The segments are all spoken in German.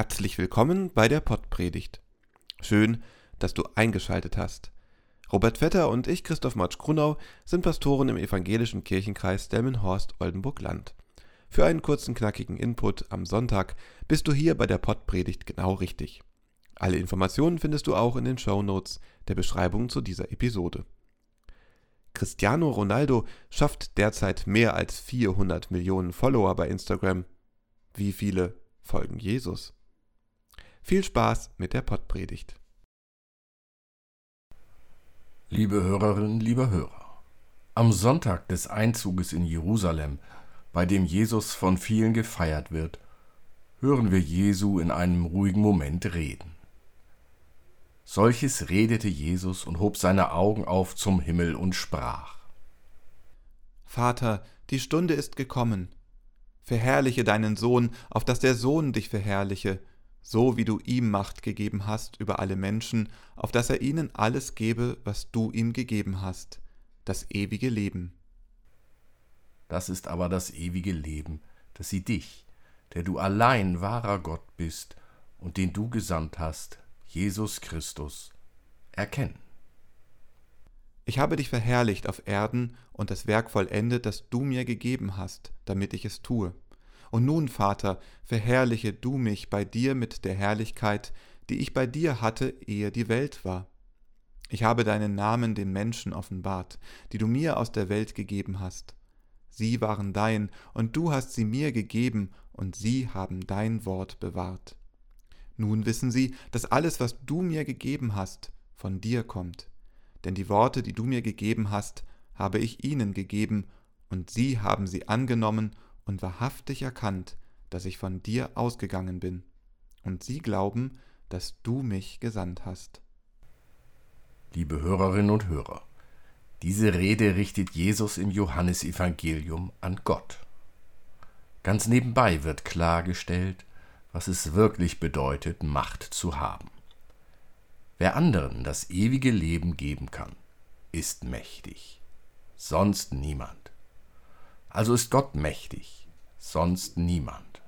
Herzlich willkommen bei der Pottpredigt. Schön, dass du eingeschaltet hast. Robert Vetter und ich, Christoph Matsch-Grunau, sind Pastoren im evangelischen Kirchenkreis Delmenhorst-Oldenburg-Land. Für einen kurzen, knackigen Input am Sonntag bist du hier bei der Pottpredigt genau richtig. Alle Informationen findest du auch in den Show Notes der Beschreibung zu dieser Episode. Cristiano Ronaldo schafft derzeit mehr als 400 Millionen Follower bei Instagram. Wie viele folgen Jesus? Viel Spaß mit der Pottpredigt. Liebe Hörerinnen, liebe Hörer, am Sonntag des Einzuges in Jerusalem, bei dem Jesus von vielen gefeiert wird, hören wir Jesu in einem ruhigen Moment reden. Solches redete Jesus und hob seine Augen auf zum Himmel und sprach. Vater, die Stunde ist gekommen. Verherrliche deinen Sohn, auf dass der Sohn dich verherrliche, so wie du ihm Macht gegeben hast über alle Menschen, auf dass er ihnen alles gebe, was du ihm gegeben hast, das ewige Leben. Das ist aber das ewige Leben, dass sie dich, der du allein wahrer Gott bist und den du gesandt hast, Jesus Christus, erkennen. Ich habe dich verherrlicht auf Erden und das Werk vollendet, das du mir gegeben hast, damit ich es tue. Und nun, Vater, verherrliche du mich bei dir mit der Herrlichkeit, die ich bei dir hatte, ehe die Welt war. Ich habe deinen Namen den Menschen offenbart, die du mir aus der Welt gegeben hast. Sie waren dein, und du hast sie mir gegeben, und sie haben dein Wort bewahrt. Nun wissen sie, dass alles, was du mir gegeben hast, von dir kommt. Denn die Worte, die du mir gegeben hast, habe ich ihnen gegeben, und sie haben sie angenommen und wahrhaftig erkannt, dass ich von dir ausgegangen bin, und sie glauben, dass du mich gesandt hast. Liebe Hörerinnen und Hörer, diese Rede richtet Jesus im Johannesevangelium an Gott. Ganz nebenbei wird klargestellt, was es wirklich bedeutet, Macht zu haben. Wer anderen das ewige Leben geben kann, ist mächtig, sonst niemand. Also ist Gott mächtig, sonst niemand.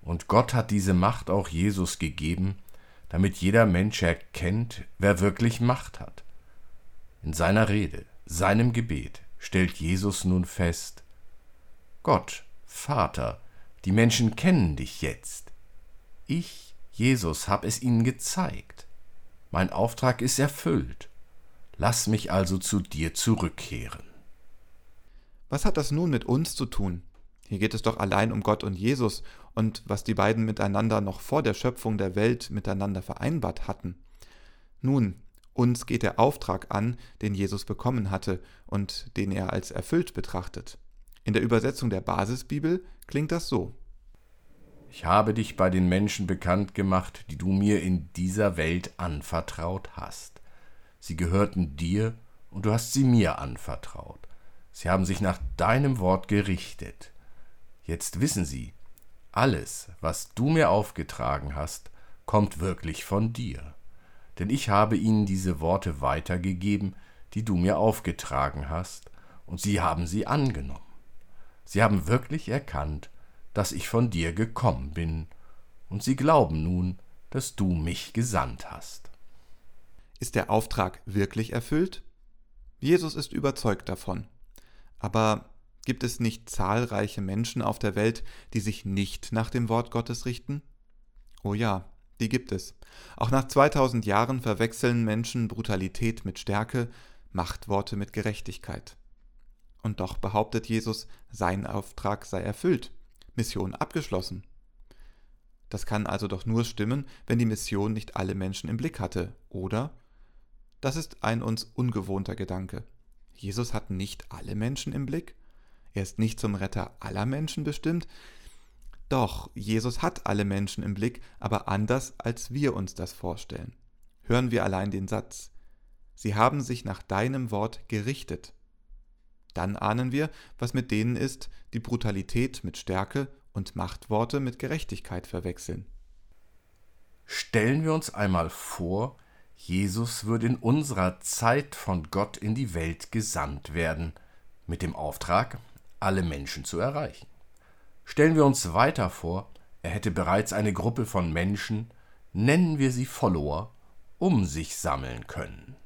Und Gott hat diese Macht auch Jesus gegeben, damit jeder Mensch erkennt, wer wirklich Macht hat. In seiner Rede, seinem Gebet stellt Jesus nun fest, Gott, Vater, die Menschen kennen dich jetzt. Ich, Jesus, hab es ihnen gezeigt. Mein Auftrag ist erfüllt. Lass mich also zu dir zurückkehren. Was hat das nun mit uns zu tun? Hier geht es doch allein um Gott und Jesus und was die beiden miteinander noch vor der Schöpfung der Welt miteinander vereinbart hatten. Nun, uns geht der Auftrag an, den Jesus bekommen hatte und den er als erfüllt betrachtet. In der Übersetzung der Basisbibel klingt das so. Ich habe dich bei den Menschen bekannt gemacht, die du mir in dieser Welt anvertraut hast. Sie gehörten dir und du hast sie mir anvertraut. Sie haben sich nach deinem Wort gerichtet. Jetzt wissen Sie, alles, was du mir aufgetragen hast, kommt wirklich von dir. Denn ich habe ihnen diese Worte weitergegeben, die du mir aufgetragen hast, und sie haben sie angenommen. Sie haben wirklich erkannt, dass ich von dir gekommen bin, und sie glauben nun, dass du mich gesandt hast. Ist der Auftrag wirklich erfüllt? Jesus ist überzeugt davon. Aber Gibt es nicht zahlreiche Menschen auf der Welt, die sich nicht nach dem Wort Gottes richten? Oh ja, die gibt es. Auch nach 2000 Jahren verwechseln Menschen Brutalität mit Stärke, Machtworte mit Gerechtigkeit. Und doch behauptet Jesus, sein Auftrag sei erfüllt, Mission abgeschlossen. Das kann also doch nur stimmen, wenn die Mission nicht alle Menschen im Blick hatte, oder? Das ist ein uns ungewohnter Gedanke. Jesus hat nicht alle Menschen im Blick? Er ist nicht zum Retter aller Menschen bestimmt. Doch, Jesus hat alle Menschen im Blick, aber anders, als wir uns das vorstellen. Hören wir allein den Satz. Sie haben sich nach deinem Wort gerichtet. Dann ahnen wir, was mit denen ist, die Brutalität mit Stärke und Machtworte mit Gerechtigkeit verwechseln. Stellen wir uns einmal vor, Jesus würde in unserer Zeit von Gott in die Welt gesandt werden, mit dem Auftrag, alle Menschen zu erreichen. Stellen wir uns weiter vor, er hätte bereits eine Gruppe von Menschen, nennen wir sie Follower, um sich sammeln können.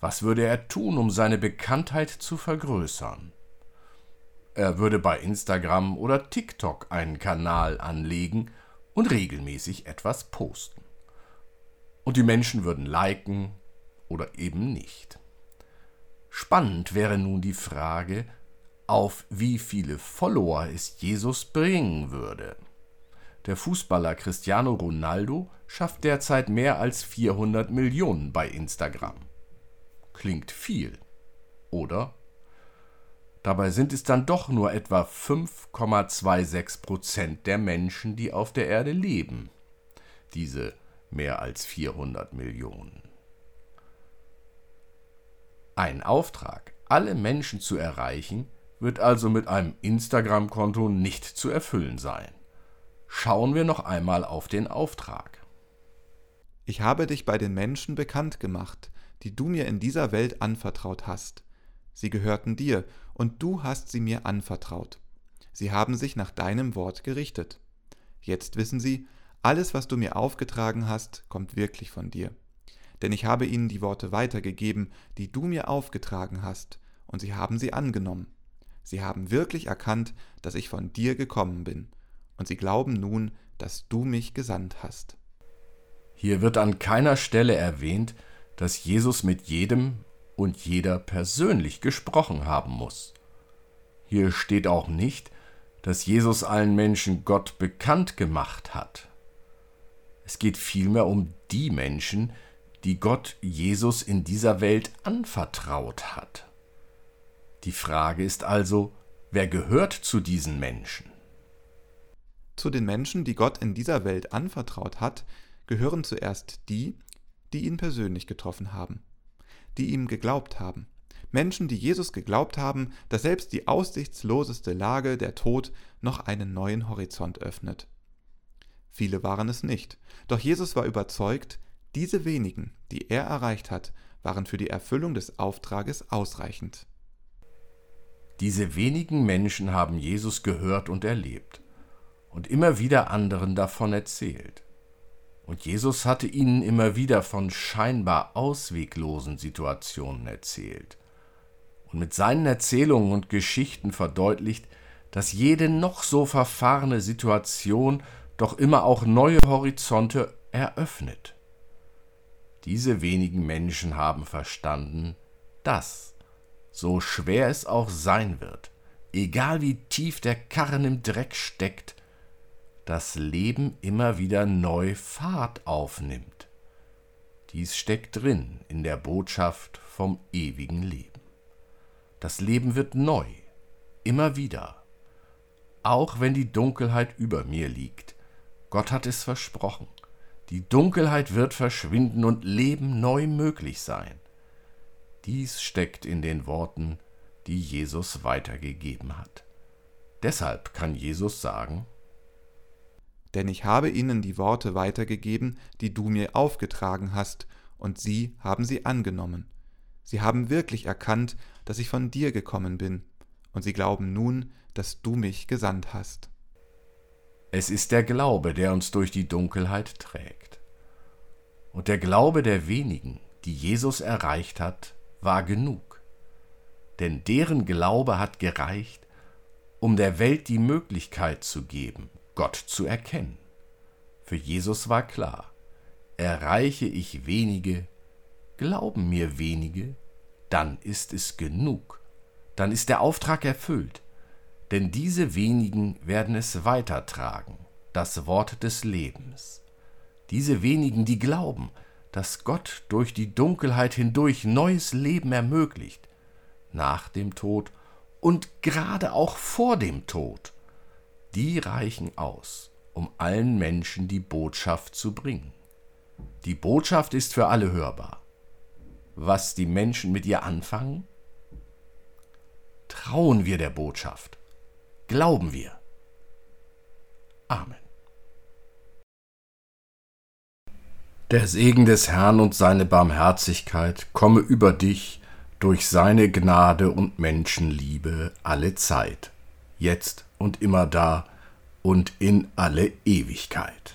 Was würde er tun, um seine Bekanntheit zu vergrößern? Er würde bei Instagram oder TikTok einen Kanal anlegen und regelmäßig etwas posten. Die Menschen würden liken oder eben nicht. Spannend wäre nun die Frage, auf wie viele Follower es Jesus bringen würde. Der Fußballer Cristiano Ronaldo schafft derzeit mehr als 400 Millionen bei Instagram. Klingt viel, oder? Dabei sind es dann doch nur etwa 5,26 Prozent der Menschen, die auf der Erde leben. Diese mehr als 400 Millionen. Ein Auftrag, alle Menschen zu erreichen, wird also mit einem Instagram-Konto nicht zu erfüllen sein. Schauen wir noch einmal auf den Auftrag. Ich habe dich bei den Menschen bekannt gemacht, die du mir in dieser Welt anvertraut hast. Sie gehörten dir, und du hast sie mir anvertraut. Sie haben sich nach deinem Wort gerichtet. Jetzt wissen sie, alles, was du mir aufgetragen hast, kommt wirklich von dir. Denn ich habe ihnen die Worte weitergegeben, die du mir aufgetragen hast, und sie haben sie angenommen. Sie haben wirklich erkannt, dass ich von dir gekommen bin, und sie glauben nun, dass du mich gesandt hast. Hier wird an keiner Stelle erwähnt, dass Jesus mit jedem und jeder persönlich gesprochen haben muss. Hier steht auch nicht, dass Jesus allen Menschen Gott bekannt gemacht hat. Es geht vielmehr um die Menschen, die Gott Jesus in dieser Welt anvertraut hat. Die Frage ist also, wer gehört zu diesen Menschen? Zu den Menschen, die Gott in dieser Welt anvertraut hat, gehören zuerst die, die ihn persönlich getroffen haben die ihm geglaubt haben. Menschen, die Jesus geglaubt haben, dass selbst die aussichtsloseste Lage, der Tod, noch einen neuen Horizont öffnet. Viele waren es nicht, doch Jesus war überzeugt, diese wenigen, die er erreicht hat, waren für die Erfüllung des Auftrages ausreichend. Diese wenigen Menschen haben Jesus gehört und erlebt und immer wieder anderen davon erzählt. Und Jesus hatte ihnen immer wieder von scheinbar ausweglosen Situationen erzählt. Und mit seinen Erzählungen und Geschichten verdeutlicht, dass jede noch so verfahrene Situation doch immer auch neue Horizonte eröffnet. Diese wenigen Menschen haben verstanden, dass, so schwer es auch sein wird, egal wie tief der Karren im Dreck steckt, das Leben immer wieder neu Fahrt aufnimmt. Dies steckt drin in der Botschaft vom ewigen Leben. Das Leben wird neu, immer wieder, auch wenn die Dunkelheit über mir liegt. Gott hat es versprochen. Die Dunkelheit wird verschwinden und Leben neu möglich sein. Dies steckt in den Worten, die Jesus weitergegeben hat. Deshalb kann Jesus sagen, denn ich habe ihnen die Worte weitergegeben, die du mir aufgetragen hast, und sie haben sie angenommen. Sie haben wirklich erkannt, dass ich von dir gekommen bin, und sie glauben nun, dass du mich gesandt hast. Es ist der Glaube, der uns durch die Dunkelheit trägt. Und der Glaube der wenigen, die Jesus erreicht hat, war genug. Denn deren Glaube hat gereicht, um der Welt die Möglichkeit zu geben, Gott zu erkennen. Für Jesus war klar, erreiche ich wenige, glauben mir wenige, dann ist es genug, dann ist der Auftrag erfüllt, denn diese wenigen werden es weitertragen, das Wort des Lebens. Diese wenigen, die glauben, dass Gott durch die Dunkelheit hindurch neues Leben ermöglicht, nach dem Tod und gerade auch vor dem Tod die reichen aus, um allen Menschen die Botschaft zu bringen. Die Botschaft ist für alle hörbar. Was die Menschen mit ihr anfangen? Trauen wir der Botschaft? Glauben wir? Amen. Der Segen des Herrn und seine Barmherzigkeit komme über dich durch seine Gnade und Menschenliebe alle Zeit, jetzt und immer da und in alle Ewigkeit.